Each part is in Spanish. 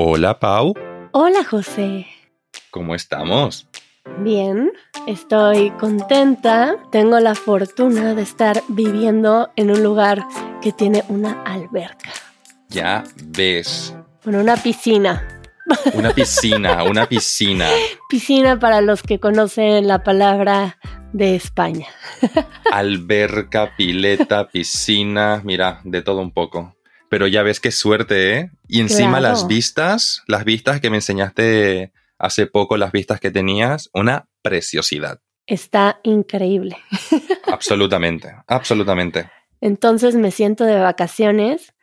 Hola Pau, Hola José. ¿cómo estamos? Bien, estoy contenta. Tengo la fortuna de estar viviendo en un lugar que tiene una alberca. Ya ves, Bueno, una piscina. una piscina, una piscina. Piscina para los que conocen la palabra de España. Alberca, pileta, piscina, mira, de todo un poco. Pero ya ves qué suerte, ¿eh? Y encima Claro. las vistas, las vistas que me enseñaste hace poco, las vistas que tenías, una preciosidad. Está increíble. Absolutamente, absolutamente. Entonces me siento de vacaciones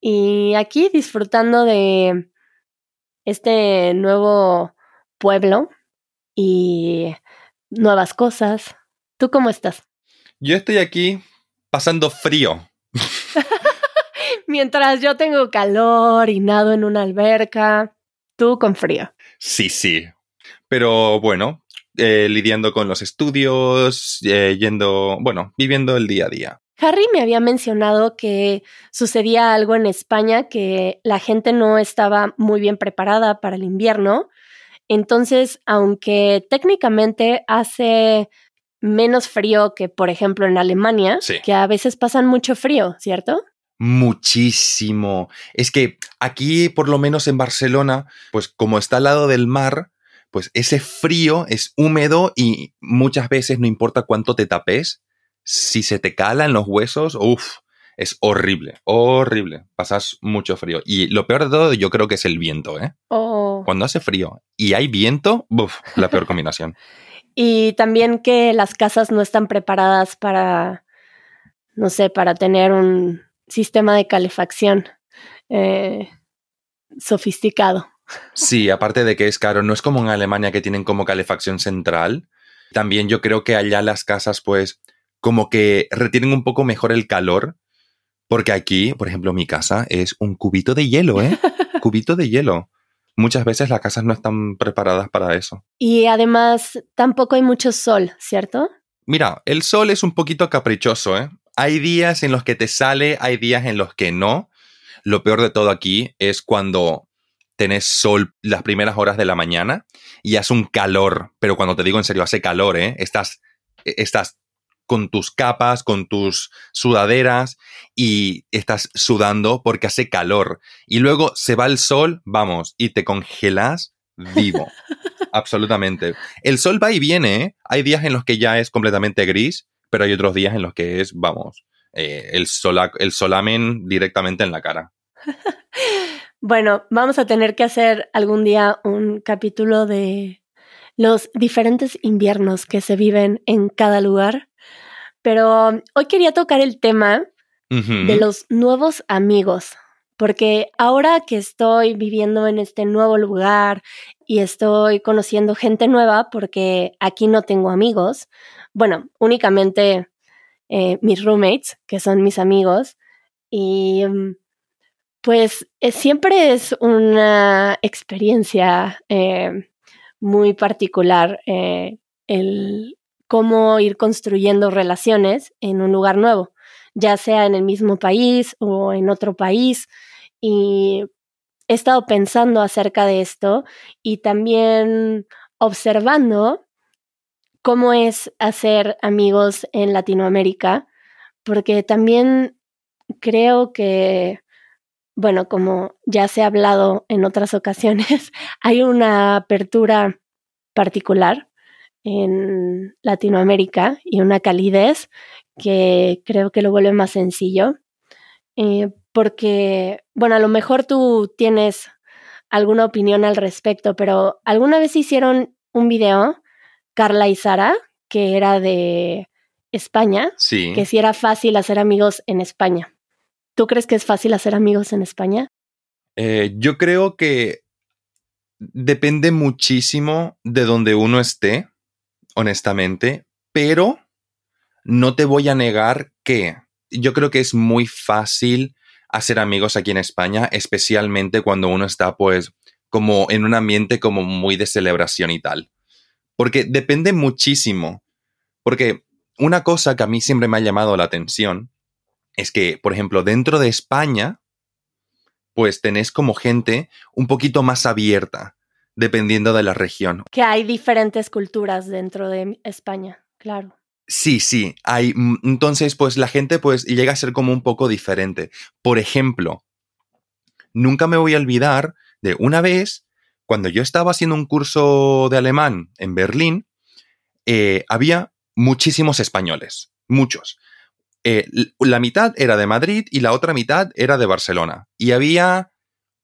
y aquí disfrutando de este nuevo pueblo y nuevas cosas. ¿Tú cómo estás? Yo estoy aquí pasando frío. Mientras yo tengo calor y nado en una alberca, tú con frío. Sí, sí. Pero bueno, eh, lidiando con los estudios, eh, yendo, bueno, viviendo el día a día. Harry me había mencionado que sucedía algo en España, que la gente no estaba muy bien preparada para el invierno. Entonces, aunque técnicamente hace menos frío que, por ejemplo, en Alemania, Sí. que a veces pasan mucho frío, ¿cierto? Muchísimo. Es que aquí, por lo menos en Barcelona, pues como está al lado del mar, pues ese frío es húmedo y muchas veces no importa cuánto te tapes, si se te cala en los huesos, uff, es horrible, horrible. Pasas mucho frío. Y lo peor de todo, yo creo que es el viento, ¿eh? O- Cuando hace frío y hay viento, uff, la peor combinación. Y también que las casas no están preparadas para, no sé, para tener un sistema de calefacción eh, sofisticado. Sí, aparte de que es caro, no es como en Alemania que tienen como calefacción central. También yo creo que allá las casas, pues, como que retienen un poco mejor el calor. Porque aquí, por ejemplo, mi casa es un cubito de hielo, ¿eh? cubito de hielo. Muchas veces las casas no están preparadas para eso. Y además tampoco hay mucho sol, ¿cierto? Mira, el sol es un poquito caprichoso, ¿eh? Hay días en los que te sale, hay días en los que no. Lo peor de todo aquí es cuando tenés sol las primeras horas de la mañana y hace un calor, pero cuando te digo en serio, hace calor, ¿eh? Estás, estás con tus capas, con tus sudaderas y estás sudando porque hace calor. Y luego se va el sol, vamos, y te congelas vivo. Absolutamente. El sol va y viene, ¿eh? Hay días en los que ya es completamente gris, pero hay otros días en los que es, vamos, eh, el, sola- el solamen directamente en la cara. Bueno, vamos a tener que hacer algún día un capítulo de los diferentes inviernos que se viven en cada lugar. Pero hoy quería tocar el tema de los nuevos amigos, porque ahora que estoy viviendo en este nuevo lugar y estoy conociendo gente nueva, porque aquí no tengo amigos, bueno, únicamente eh, mis roommates, que son mis amigos, y mm, pues eh, siempre es una experiencia eh, muy particular el cómo ir construyendo relaciones en un lugar nuevo ya sea en el mismo país o en otro país. Y he estado pensando acerca de esto y también observando cómo es hacer amigos en Latinoamérica, porque también creo que, bueno, como ya se ha hablado en otras ocasiones, hay una apertura particular en Latinoamérica y una calidez que creo que lo vuelve más sencillo. Eh, porque, bueno, a lo mejor tú tienes alguna opinión al respecto, pero ¿alguna vez hicieron un video, Carla y Sara, que era de España, Sí. que si era fácil hacer amigos en España? ¿Tú crees que es fácil hacer amigos en España? Eh, yo creo que depende muchísimo de donde uno esté, honestamente, pero no te voy a negar que yo creo que es muy fácil hacer amigos aquí en España, especialmente cuando uno está pues como en un ambiente como muy de celebración y tal. Porque depende muchísimo. Porque una cosa que a mí siempre me ha llamado la atención es que, por ejemplo, dentro de España, pues tenés como gente un poquito más abierta, dependiendo de la región. Que hay diferentes culturas dentro de España, claro. Sí, sí, hay. Mm, entonces, pues la gente pues llega a ser como un poco diferente. Por ejemplo, nunca me voy a olvidar de una vez, cuando yo estaba haciendo un curso de alemán en Berlín, eh, había muchísimos españoles, muchos. Eh, la mitad era de Madrid y la otra mitad era de Barcelona. Y había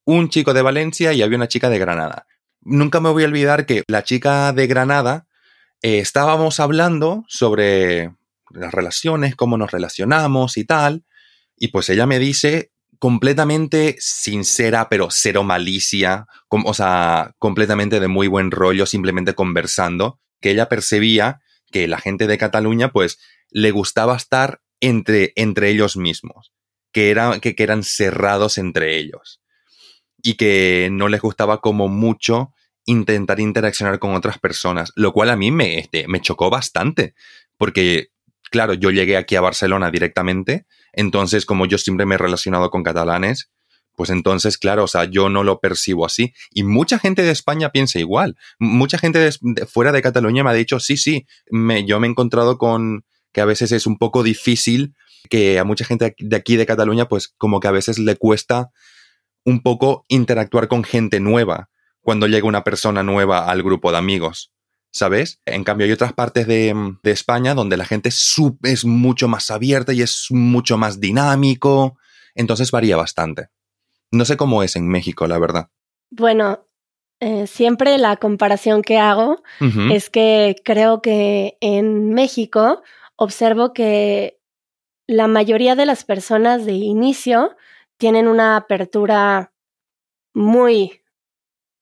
un chico de Valencia y había una chica de Granada. Nunca me voy a olvidar que la chica de Granada eh, estábamos hablando sobre las relaciones, cómo nos relacionamos y tal. Y pues ella me dice completamente sincera, pero cero malicia, o sea, completamente de muy buen rollo, simplemente conversando, que ella percibía que la gente de Cataluña, pues, le gustaba estar entre, entre ellos mismos, que, que, que eran cerrados entre ellos y que no les gustaba como mucho intentar interaccionar con otras personas, lo cual a mí me, este, me chocó bastante, porque, claro, yo llegué aquí a Barcelona directamente, entonces como yo siempre me he relacionado con catalanes, pues entonces, claro, o sea, yo no lo percibo así. Y mucha gente de España piensa igual. Mucha gente fuera de Cataluña me ha dicho, sí, sí, me, yo me he encontrado con que a veces es un poco difícil, que a mucha gente de aquí de Cataluña, pues como que a veces le cuesta un poco interactuar con gente nueva cuando llega una persona nueva al grupo de amigos. ¿Sabes? En cambio, hay otras partes de, España donde la gente es, es mucho más abierta y es mucho más dinámico. Entonces varía bastante. No sé cómo es en México, la verdad. Bueno, eh, siempre la comparación que hago es que creo que en México observo que la mayoría de las personas de inicio tienen una apertura muy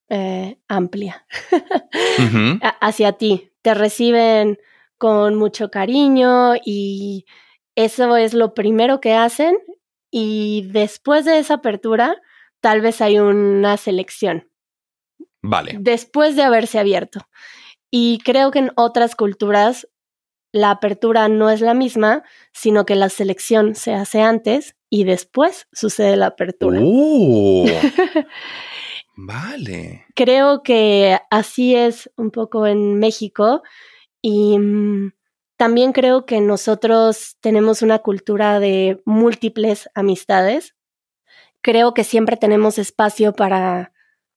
eh, amplia hacia ti. Te reciben con mucho cariño y eso es lo primero que hacen y después de esa apertura tal vez hay una selección. Vale. Después de haberse abierto. Y creo que en otras culturas la apertura no es la misma, sino que la selección se hace antes y después sucede la apertura. ¡Oh! Vale. Creo que así es un poco en México y mm, también creo que nosotros tenemos una cultura de múltiples amistades. Creo que siempre tenemos espacio para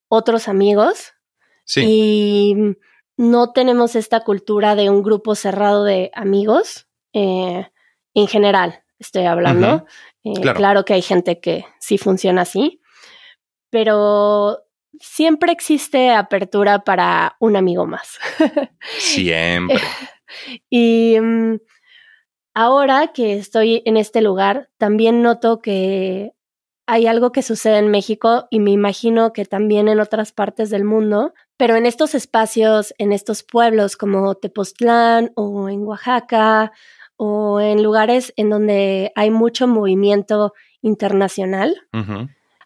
otros amigos. Sí. Y mm, no tenemos esta cultura de un grupo cerrado de amigos eh, en general, estoy hablando. Eh, claro. claro que hay gente que sí funciona así, pero siempre existe apertura para un amigo más. Siempre. y mm, ahora que estoy en este lugar, también noto que hay algo que sucede en México y me imagino que también en otras partes del mundo, pero en estos espacios, en estos pueblos como Tepoztlán o en Oaxaca o en lugares en donde hay mucho movimiento internacional,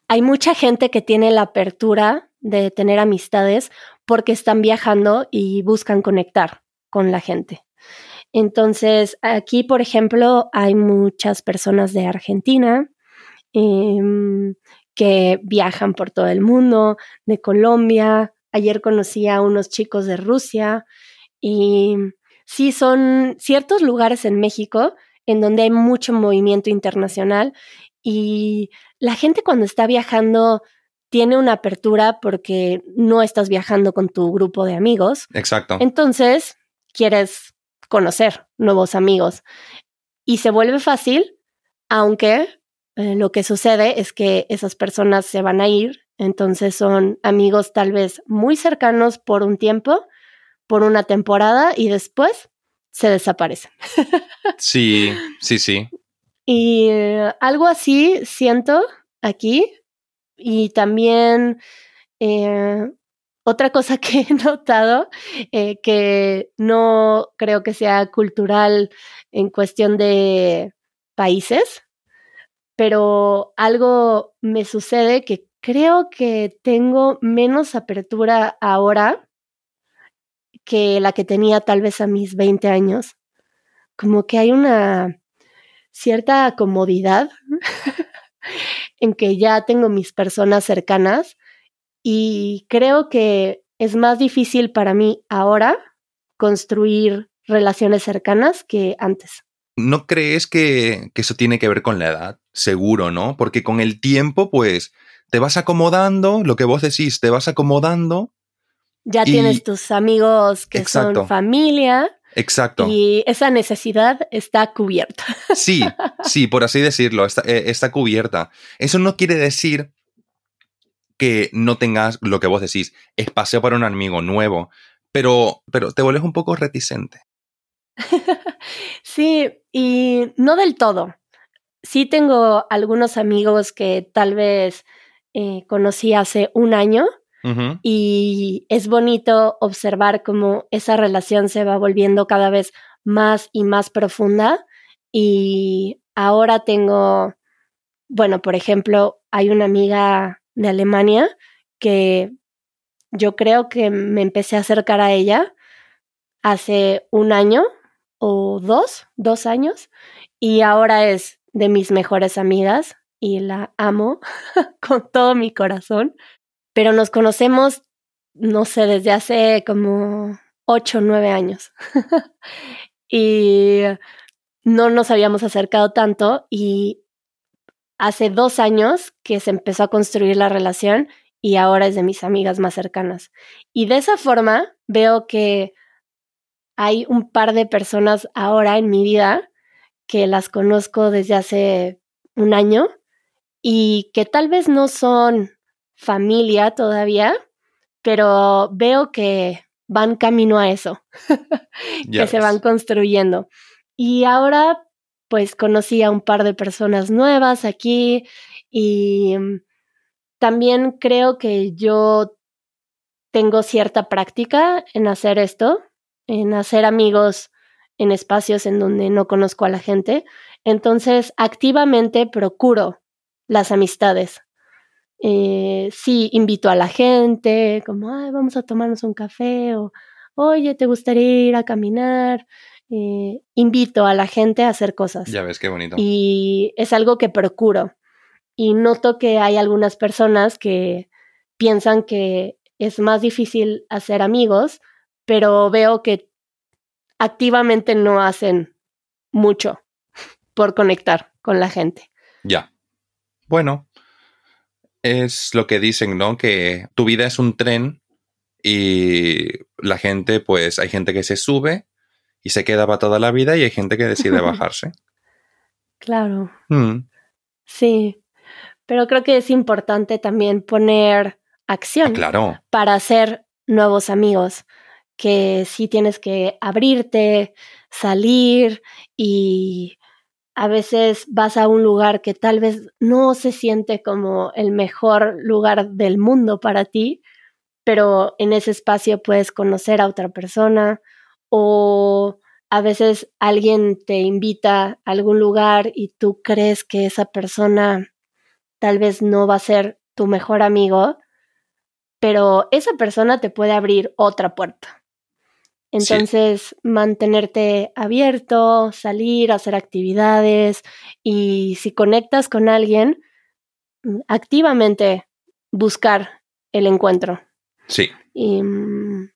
hay mucha gente que tiene la apertura de tener amistades porque están viajando y buscan conectar con la gente. Entonces, aquí, por ejemplo, hay muchas personas de Argentina em, que viajan por todo el mundo, de Colombia. Ayer conocí a unos chicos de Rusia y sí, son ciertos lugares en México en donde hay mucho movimiento internacional y la gente cuando está viajando tiene una apertura porque no estás viajando con tu grupo de amigos. Exacto. Entonces, quieres conocer nuevos amigos. Y se vuelve fácil, aunque eh, lo que sucede es que esas personas se van a ir, entonces son amigos tal vez muy cercanos por un tiempo, por una temporada y después se desaparecen. sí, sí, sí. Y eh, algo así siento aquí. Y también eh, otra cosa que he notado, eh, que no creo que sea cultural en cuestión de países, pero algo me sucede que creo que tengo menos apertura ahora que la que tenía tal vez a mis 20 años. Como que hay una cierta comodidad en que ya tengo mis personas cercanas y creo que es más difícil para mí ahora construir relaciones cercanas que antes. ¿No crees que, que, eso tiene que ver con la edad? Seguro, ¿no? Porque con el tiempo, pues, te vas acomodando, lo que vos decís, te vas acomodando. Ya tienes tus amigos que son familia. Exacto. Y esa necesidad está cubierta. Sí, sí, por así decirlo, está, eh, está cubierta. Eso no quiere decir que no tengas lo que vos decís, espacio para un amigo nuevo, pero, pero te vuelves un poco reticente. sí, y no del todo. Sí tengo algunos amigos que tal vez eh, conocí hace un año y es bonito observar cómo esa relación se va volviendo cada vez más y más profunda. Y ahora tengo, bueno, por ejemplo, hay una amiga de Alemania que yo creo que me empecé a acercar a ella hace un año o dos, dos años, y ahora es de mis mejores amigas y la amo con todo mi corazón, pero nos conocemos, no sé, desde hace como ocho, nueve años. y no nos habíamos acercado tanto y hace dos años que se empezó a construir la relación y ahora es de mis amigas más cercanas. Y de esa forma veo que hay un par de personas ahora en mi vida que las conozco desde hace un año y que tal vez no son familia todavía, pero veo que van camino a eso, que se van construyendo. Y ahora pues conocí a un par de personas nuevas aquí y también creo que yo tengo cierta práctica en hacer esto, en hacer amigos en espacios en donde no conozco a la gente. Entonces, activamente procuro las amistades. Eh, sí, invito a la gente, como, Ay, vamos a tomarnos un café o, oye, ¿te gustaría ir a caminar? Eh, invito a la gente a hacer cosas. Ya ves qué bonito. Y es algo que procuro. Y noto que hay algunas personas que piensan que es más difícil hacer amigos, pero veo que activamente no hacen mucho por conectar con la gente. Ya. Bueno, es lo que dicen, ¿no? Que tu vida es un tren y la gente, pues hay gente que se sube y se queda para toda la vida y hay gente que decide bajarse. Claro. Mm. Sí, pero creo que es importante también poner acción claro. para hacer nuevos amigos, que sí tienes que abrirte, salir y a veces vas a un lugar que tal vez no se siente como el mejor lugar del mundo para ti, pero en ese espacio puedes conocer a otra persona o a veces alguien te invita a algún lugar y tú crees que esa persona tal vez no va a ser tu mejor amigo, pero esa persona te puede abrir otra puerta. Entonces, mantenerte abierto, salir, hacer actividades y si conectas con alguien, mm, activamente buscar el encuentro. Sí. Y mm,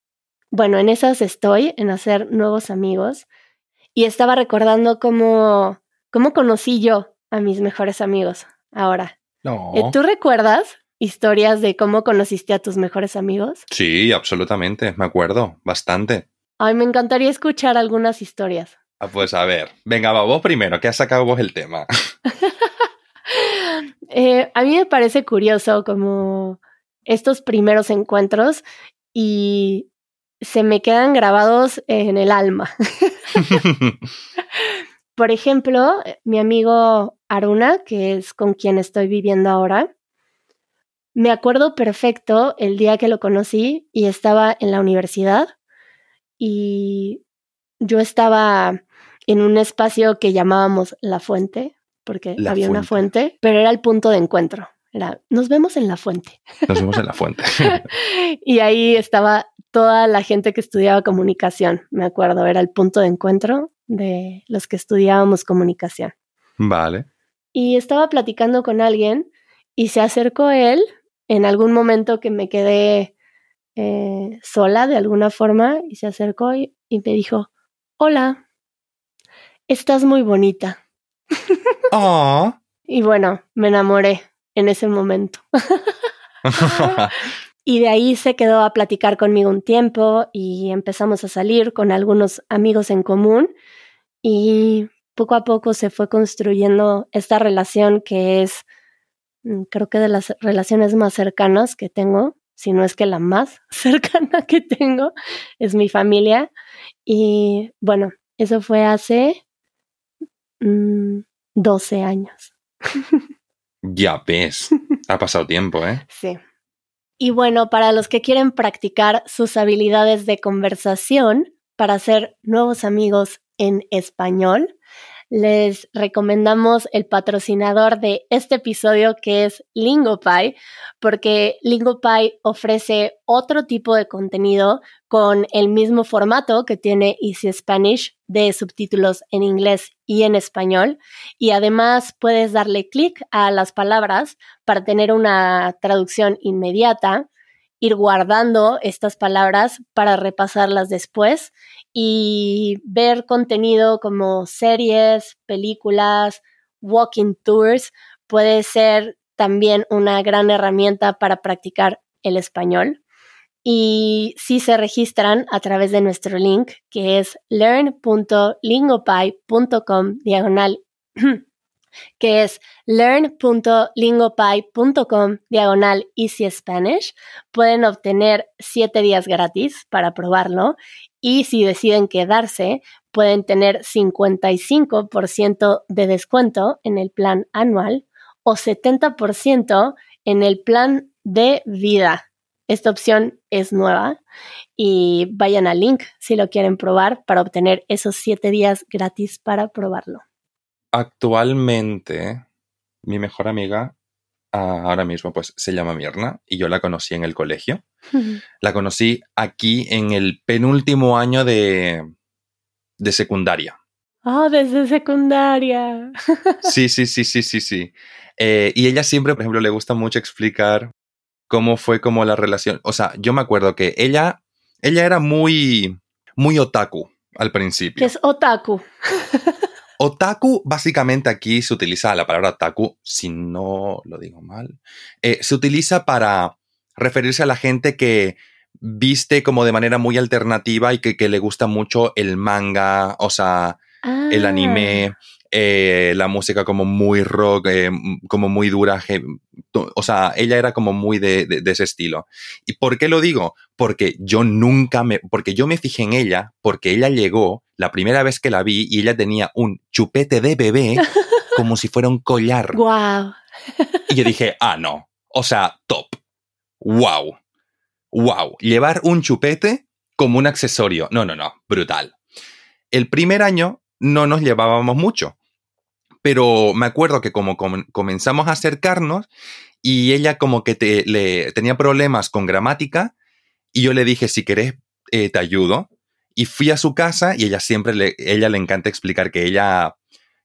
bueno, en esas estoy, en hacer nuevos amigos. Y estaba recordando cómo, cómo conocí yo a mis mejores amigos ahora. No. Eh, ¿Tú recuerdas historias de cómo conociste a tus mejores amigos? Sí, absolutamente, me acuerdo, bastante. Ay, me encantaría escuchar algunas historias. Ah, pues a ver, venga, va, vos primero, que has sacado vos el tema. Eh, a mí me parece curioso como estos primeros encuentros y se me quedan grabados en el alma. Por ejemplo, mi amigo Aruna, que es con quien estoy viviendo ahora, me acuerdo perfecto el día que lo conocí y estaba en la universidad y yo estaba en un espacio que llamábamos La Fuente, porque había una fuente, pero era el punto de encuentro. Era, nos vemos en la fuente. Nos vemos en la fuente. y ahí estaba toda la gente que estudiaba comunicación, me acuerdo, era el punto de encuentro de los que estudiábamos comunicación. Vale. Y estaba platicando con alguien Y se acercó él en algún momento que me quedé eh, sola de alguna forma y se acercó y, y me dijo, hola, estás muy bonita. Y bueno, me enamoré en ese momento. y de ahí se quedó a platicar conmigo un tiempo y empezamos a salir con algunos amigos en común y poco a poco se fue construyendo esta relación que es, mm, creo que de las relaciones más cercanas que tengo, si no es que la más cercana que tengo, es mi familia. Y bueno, eso fue hace 12 mm, años. Ya ves, ha pasado tiempo, ¿eh? Sí. Y bueno, para los que quieren practicar sus habilidades de conversación para hacer nuevos amigos en español, les recomendamos el patrocinador de este episodio que es LingoPie, porque LingoPie ofrece otro tipo de contenido con el mismo formato que tiene Easy Spanish de subtítulos en inglés y en español. Y además puedes darle clic a las palabras para tener una traducción inmediata ir guardando estas palabras para repasarlas después y ver contenido como series, películas, walking tours puede ser también una gran herramienta para practicar el español. Y si se registran a través de nuestro link que es learn.lingopie.com diagonal que es learn.lingopie.com diagonal Easy Spanish. Pueden obtener siete días gratis para probarlo y si deciden quedarse, pueden tener 55% de descuento en el plan anual o 70% en el plan de vida. Esta opción es nueva y vayan al link si lo quieren probar para obtener esos siete días gratis para probarlo. Actualmente, mi mejor amiga ah, ahora mismo pues se llama Mirna y yo la conocí en el colegio. La conocí aquí en el penúltimo año de, de secundaria. Ah, desde secundaria. sí, sí, sí, sí, sí, sí. Eh, y ella siempre, por ejemplo, le gusta mucho explicar cómo fue como la relación. O sea, yo me acuerdo que ella, ella era muy, muy otaku al principio. ¿Qué es otaku? Otaku, básicamente aquí se utiliza la palabra otaku, si no lo digo mal, eh, se utiliza para referirse a la gente que viste como de manera muy alternativa y que, le gusta mucho el manga, o sea, el anime, ah. eh, la música como muy rock, eh, como muy dura, o sea, ella era como muy de, de, ese estilo. ¿Y por qué lo digo? Porque yo nunca me, porque yo me fijé en ella, porque ella llegó la primera vez que la vi y ella tenía un chupete de bebé como si fuera un collar. Wow. Y yo dije, ah, no. O sea, top. Wow. Wow. Llevar un chupete como un accesorio. No, no, no. Brutal. El primer año no nos llevábamos mucho. Pero me acuerdo que como comenzamos a acercarnos y ella como que te, le, tenía problemas con gramática y yo le dije, si querés, eh, te ayudo. Y fui a su casa y ella siempre le, ella le encanta explicar que ella,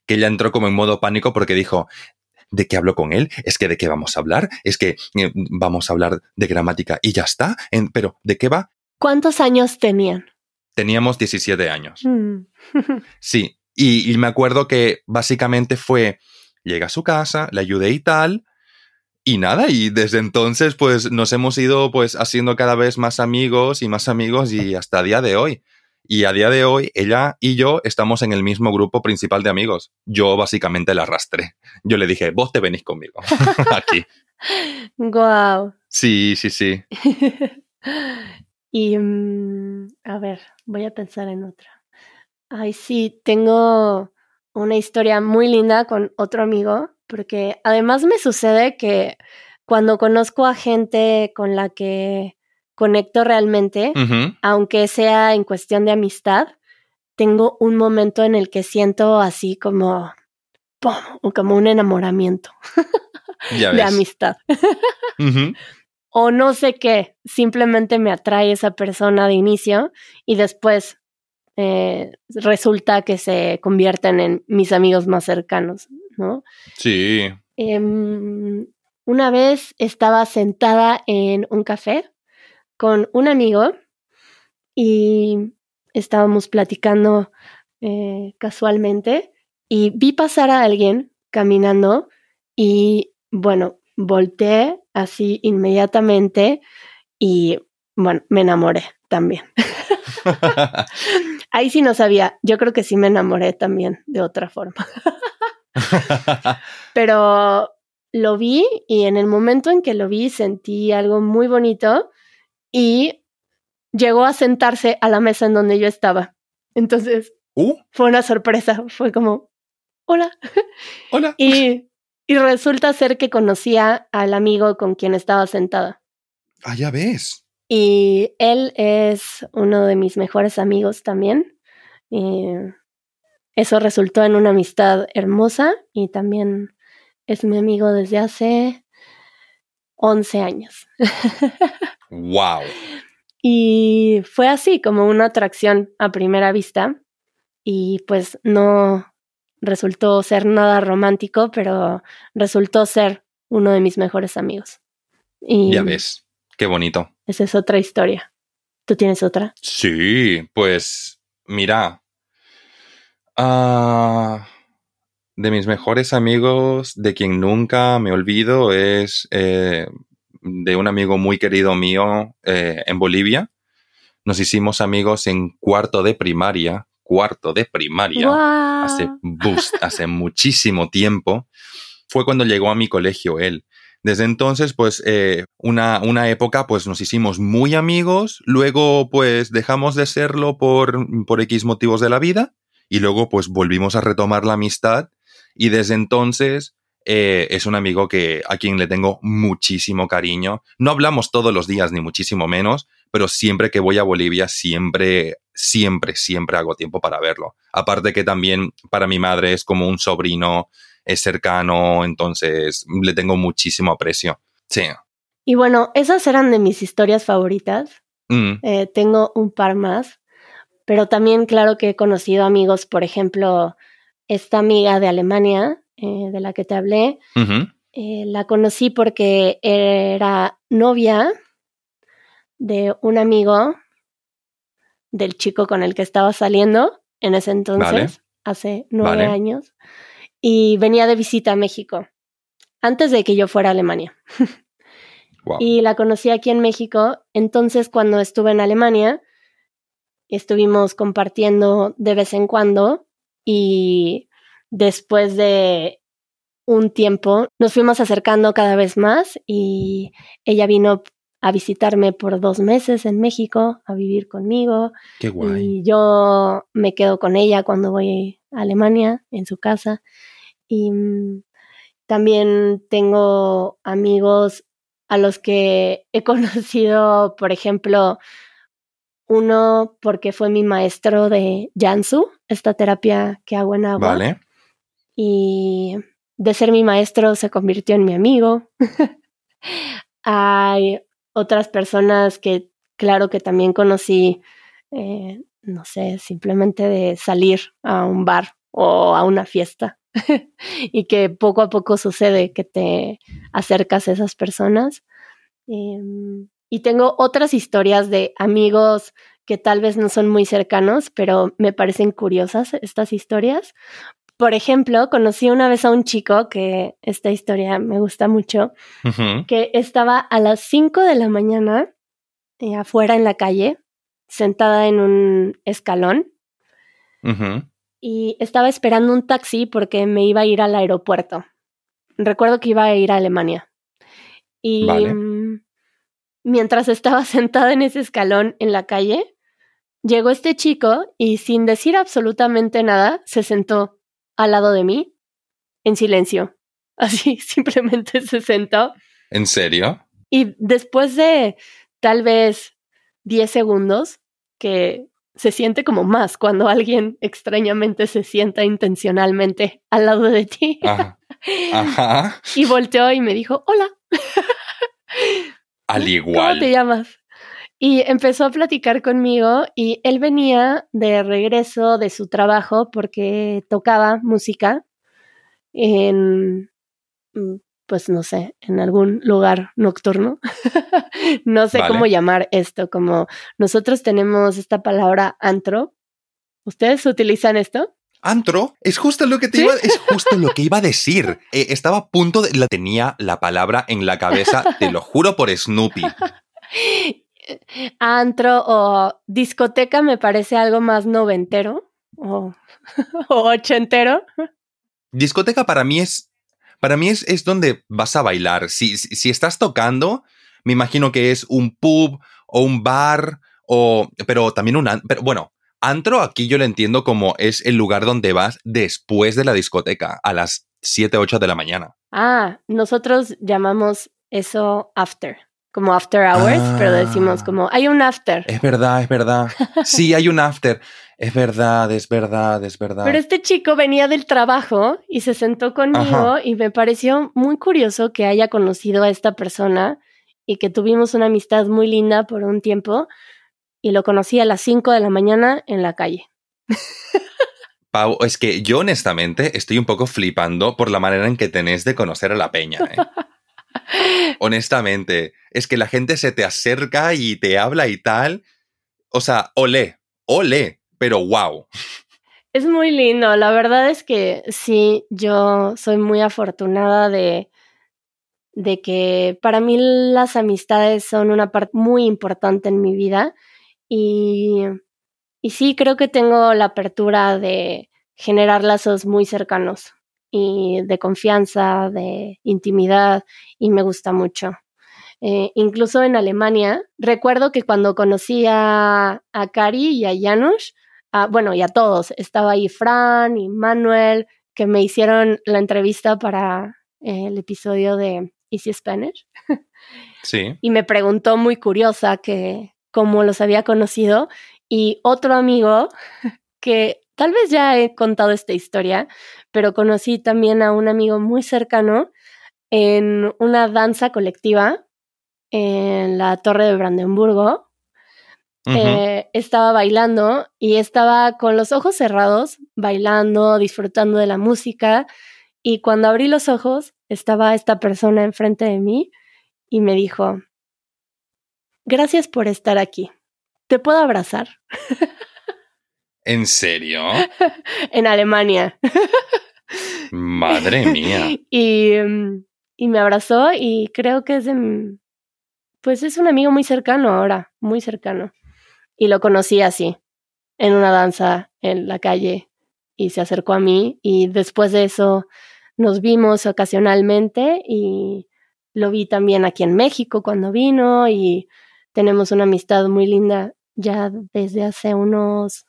que ella entró como en modo pánico porque dijo, ¿de qué hablo con él? ¿Es que de qué vamos a hablar? ¿Es que eh, vamos a hablar de gramática y ya está? pero, ¿de qué va? ¿Cuántos años tenían? Teníamos 17 años. Mm. sí, y, y, me acuerdo que básicamente fue, llega a su casa, le ayudé y tal, y nada, y desde entonces pues nos hemos ido pues haciendo cada vez más amigos y más amigos y hasta el día de hoy. Y a día de hoy, ella y yo estamos en el mismo grupo principal de amigos. Yo básicamente la arrastré. Yo le dije, vos te venís conmigo. Aquí. Guau. Sí, sí, sí. y mm, a ver, voy a pensar en otra. Ay, sí, tengo una historia muy linda con otro amigo, porque además me sucede que cuando conozco a gente con la que conecto realmente, aunque sea en cuestión de amistad, tengo un momento en el que siento así como, como un enamoramiento de amistad. O no sé qué, simplemente me atrae esa persona de inicio y después eh, resulta que se convierten en mis amigos más cercanos, ¿no? Sí. Em, una vez estaba sentada en un café con un amigo y estábamos platicando eh, casualmente y vi pasar a alguien caminando y bueno, volteé así inmediatamente y bueno, me enamoré también. Ahí sí no sabía, yo creo que sí me enamoré también de otra forma. Pero lo vi y en el momento en que lo vi sentí algo muy bonito y llegó a sentarse a la mesa en donde yo estaba. Entonces, uh. fue una sorpresa, fue como, hola. Hola. Y, y resulta ser que conocía al amigo con quien estaba sentada. Ah, ya ves. Y él es uno de mis mejores amigos también. Y eso resultó en una amistad hermosa y también es mi amigo desde hace 11 años. wow. Y fue así como una atracción a primera vista y pues no resultó ser nada romántico, pero resultó ser uno de mis mejores amigos. Y ya ves, qué bonito. Esa es otra historia. ¿Tú tienes otra? Sí, pues mira. Ah, de mis mejores amigos, de quien nunca me olvido, es eh, de un amigo muy querido mío eh, en Bolivia. Nos hicimos amigos en cuarto de primaria, cuarto de primaria, hace, hace muchísimo tiempo. Fue cuando llegó a mi colegio él. Desde entonces, pues, eh, una, una, época, pues, nos hicimos muy amigos, luego, pues, dejamos de serlo por, por X motivos de la vida, y luego, pues, volvimos a retomar la amistad, y desde entonces, eh, es un amigo que, a quien le tengo muchísimo cariño. No hablamos todos los días, ni muchísimo menos, pero siempre que voy a Bolivia, siempre, siempre, siempre hago tiempo para verlo. Aparte que también para mi madre es como un sobrino, es cercano, entonces le tengo muchísimo aprecio. Sí. Y bueno, esas eran de mis historias favoritas. Mm. Eh, tengo un par más, pero también claro que he conocido amigos, por ejemplo, esta amiga de Alemania, eh, de la que te hablé, eh, la conocí porque era novia de un amigo del chico con el que estaba saliendo en ese entonces, hace nueve años y venía de visita a México, antes de que yo fuera a Alemania. Y la conocí aquí en México, entonces cuando estuve en Alemania, estuvimos compartiendo de vez en cuando y después de un tiempo nos fuimos acercando cada vez más y ella vino a visitarme por dos meses en México, a vivir conmigo. Qué guay. Y yo me quedo con ella cuando voy a Alemania, en su casa. Y mm, también tengo amigos a los que he conocido, por ejemplo, uno porque fue mi maestro de Jansu, esta terapia que hago en agua. Vale. Y de ser mi maestro se convirtió en mi amigo. Hay otras personas que, claro, que también conocí, eh, no sé, simplemente de salir a un bar o a una fiesta. y que poco a poco sucede que te acercas a esas personas. Em, y tengo otras historias de amigos que tal vez no son muy cercanos, pero me parecen curiosas estas historias. Por ejemplo, conocí una vez a un chico que esta historia me gusta mucho, que estaba a las 5 de la mañana eh, afuera en la calle, sentada en un escalón. Y estaba esperando un taxi porque me iba a ir al aeropuerto. Recuerdo que iba a ir a Alemania. Y mm, mientras estaba sentada en ese escalón en la calle, llegó este chico y sin decir absolutamente nada, se sentó al lado de mí en silencio. Así, simplemente se sentó. ¿En serio? Y después de tal vez 10 segundos, que se siente como más cuando alguien extrañamente se sienta intencionalmente al lado de ti. Ajá. y volteó y me dijo, hola. Al igual. ¿Cómo te llamas? Y empezó a platicar conmigo y él venía de regreso de su trabajo porque tocaba música en, mm, pues no sé, en algún lugar nocturno. no sé cómo llamar esto, como nosotros tenemos esta palabra antro. ¿Ustedes utilizan esto? Antro es justo lo que te iba, es justo lo que iba a decir. Eh, estaba a punto de la tenía la palabra en la cabeza, te lo juro por Snoopy. Antro o discoteca me parece algo más noventero o, o ochentero. Discoteca para mí es para mí es, es donde vas a bailar. Si, si, estás tocando, me imagino que es un pub o un bar o pero también un pero bueno, antro aquí yo lo entiendo como es el lugar donde vas después de la discoteca a las 7, 8 de la mañana. Ah, nosotros llamamos eso after como after hours, pero decimos ah. como hay un after. Es verdad, es verdad. Sí, hay un after. Es verdad, es verdad, es verdad. Pero este chico venía del trabajo y se sentó conmigo y me pareció muy curioso que haya conocido a esta persona y que tuvimos una amistad muy linda por un tiempo y lo conocí a las 5 de la mañana en la calle. Pau, es que yo honestamente estoy un poco flipando por la manera en que tenés de conocer a la peña. ¿eh? Honestamente, es que la gente se te acerca y te habla y tal. O sea, ole, ole, pero wow. Es muy lindo, la verdad es que sí, yo soy muy afortunada de, de que para mí las amistades son una parte muy importante en mi vida y, y sí creo que tengo la apertura de generar lazos muy cercanos y de confianza, de intimidad y me gusta mucho. Eh, incluso en Alemania, recuerdo que cuando conocí a, a Cari y a Janusz, bueno, y a todos, estaba ahí Fran y Manuel, que me hicieron la entrevista para eh, el episodio de Easy Spanish. Sí. y me preguntó muy curiosa que cómo los había conocido. Y otro amigo que tal vez ya he contado esta historia, pero conocí también a un amigo muy cercano en una danza colectiva en la Torre de Brandenburgo. Eh, estaba bailando y estaba con los ojos cerrados, bailando, disfrutando de la música. Y cuando abrí los ojos, estaba esta persona enfrente de mí y me dijo, gracias por estar aquí. ¿Te puedo abrazar? ¿En serio? en Alemania. Madre mía. y, mm, y, me abrazó y creo que es de... Pues es un amigo muy cercano ahora, muy cercano. Y lo conocí así, en una danza en la calle, y se acercó a mí y después de eso nos vimos ocasionalmente y lo vi también aquí en México cuando vino y tenemos una amistad muy linda ya desde hace unos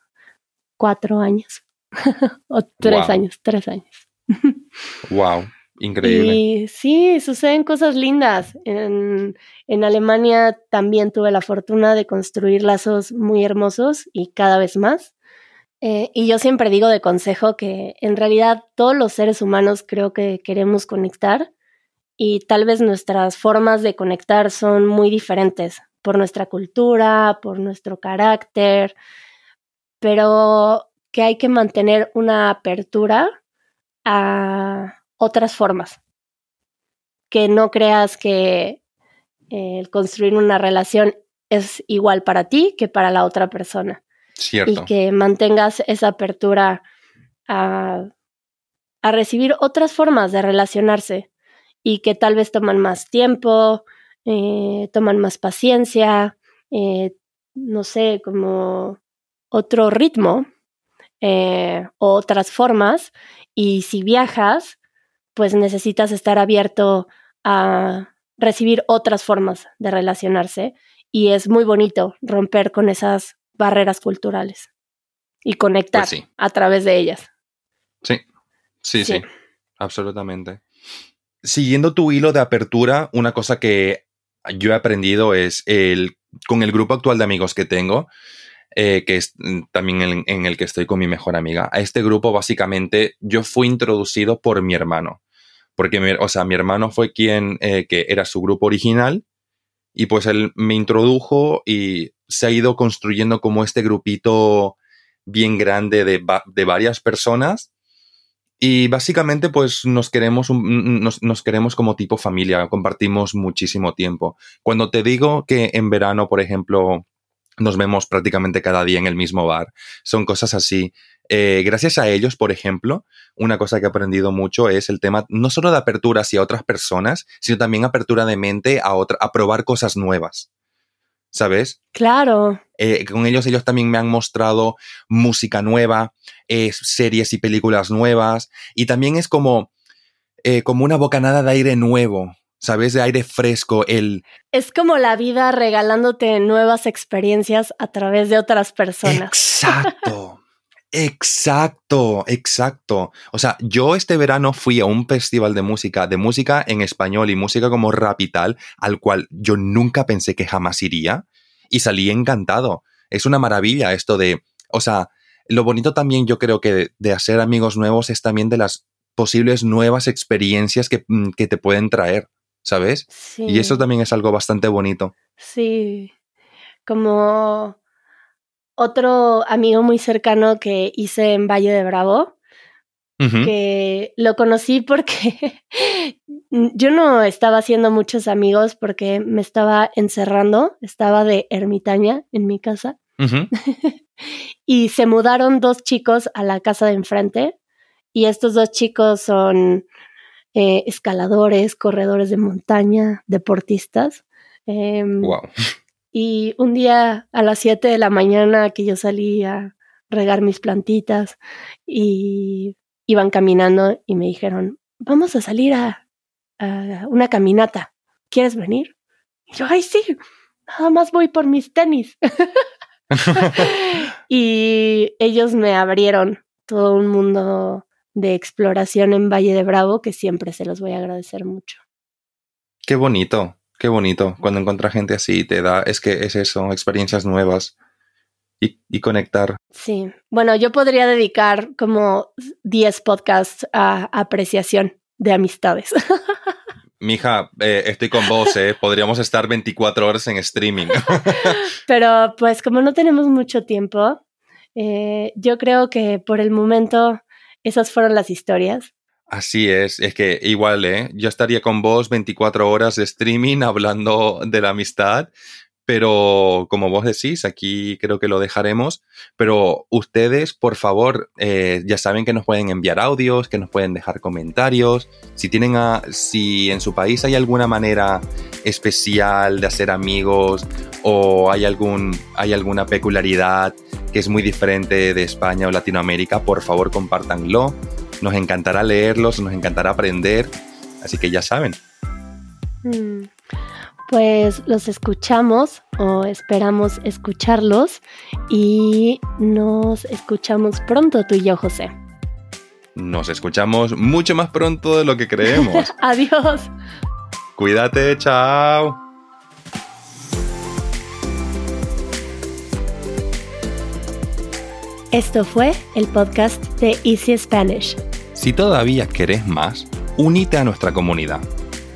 cuatro años o tres años, tres años. wow, increíble. Sí, suceden cosas lindas. En, en Alemania también tuve la fortuna de construir lazos muy hermosos y cada vez más. Eh, y yo siempre digo de consejo que en realidad todos los seres humanos creo que queremos conectar y tal vez nuestras formas de conectar son muy diferentes por nuestra cultura, por nuestro carácter, pero que hay que mantener una apertura a otras formas. Que no creas que eh, el construir una relación es igual para ti que para la otra persona. Cierto. Y que mantengas esa apertura a, a recibir otras formas de relacionarse y que tal vez toman más tiempo, eh, toman más paciencia, eh, no sé, como otro ritmo eh, otras formas y si viajas, pues necesitas estar abierto a recibir otras formas de relacionarse y es muy bonito romper con esas barreras culturales y conectar pues a través de ellas. Sí. sí, sí, sí, absolutamente. Siguiendo tu hilo de apertura, una cosa que yo he aprendido es el, con el grupo actual de amigos que tengo, eh, que es mm, también en, el que estoy con mi mejor amiga. A este grupo básicamente yo fui introducido por mi hermano, porque o sea, mi hermano fue quien, eh, que era su grupo original, y pues él me introdujo y se ha ido construyendo como este grupito bien grande de, de varias personas. Y básicamente, pues nos queremos, nos, nos, queremos como tipo familia, compartimos muchísimo tiempo. Cuando te digo que en verano, por ejemplo, nos vemos prácticamente cada día en el mismo bar, son cosas así. Eh, gracias a ellos, por ejemplo, una cosa que he aprendido mucho es el tema no solo de apertura hacia otras personas, sino también apertura de mente a, otra, a probar cosas nuevas. ¿Sabes? Claro. Eh, con ellos, ellos también me han mostrado música nueva, eh, series y películas nuevas, y también es como, como una bocanada de aire nuevo, ¿sabes? De aire fresco, el... Es como la vida regalándote nuevas experiencias a través de otras personas. Exacto. Exacto, exacto. O sea, yo este verano fui a un festival de música, de música en español y música como rap y tal, al cual yo nunca pensé que jamás iría y salí encantado. Es una maravilla esto de, o sea, lo bonito también yo creo que de, hacer amigos nuevos es también de las posibles nuevas experiencias que, mm, que te pueden traer, ¿sabes? Sí. Y eso también es algo bastante bonito. Sí, como otro amigo muy cercano que hice en Valle de Bravo, que lo conocí porque yo no estaba haciendo muchos amigos porque me estaba encerrando, estaba de ermitaña en mi casa. y se mudaron dos chicos a la casa de enfrente y estos dos chicos son eh, escaladores, corredores de montaña, deportistas. wow. Em, y un día a las 7 de la mañana que yo salí a regar mis plantitas y iban caminando y me dijeron, vamos a salir a, una caminata. ¿Quieres venir? Y yo, ay, sí, nada más voy por mis tenis. y ellos me abrieron todo un mundo de exploración en Valle de Bravo que siempre se los voy a agradecer mucho. Qué bonito. Qué bonito cuando encuentras gente así, te da, es que es eso, experiencias nuevas y, y conectar. Sí, bueno, yo podría dedicar como 10 podcasts a apreciación de amistades. Mija, eh, estoy con vos, ¿eh? Podríamos estar 24 horas en streaming. Pero pues como no tenemos mucho tiempo, eh, yo creo que por el momento esas fueron las historias. Así es, es que igual, ¿eh? Yo estaría con vos 24 horas de streaming hablando de la amistad, pero como vos decís, aquí creo que lo dejaremos. Pero ustedes, por favor, eh, ya saben que nos pueden enviar audios, que nos pueden dejar comentarios. Si tienen a, si en su país hay alguna manera especial de hacer amigos o hay algún, hay alguna peculiaridad que es muy diferente de España o Latinoamérica, por favor compártanlo nos encantará leerlos, nos encantará aprender, así que ya saben. Mm, pues los escuchamos o esperamos escucharlos y nos escuchamos pronto tú y yo, José. Nos escuchamos mucho más pronto de lo que creemos. Adiós. Cuídate, chao. Esto fue el podcast de Easy Spanish. Si todavía querés más, únete a nuestra comunidad.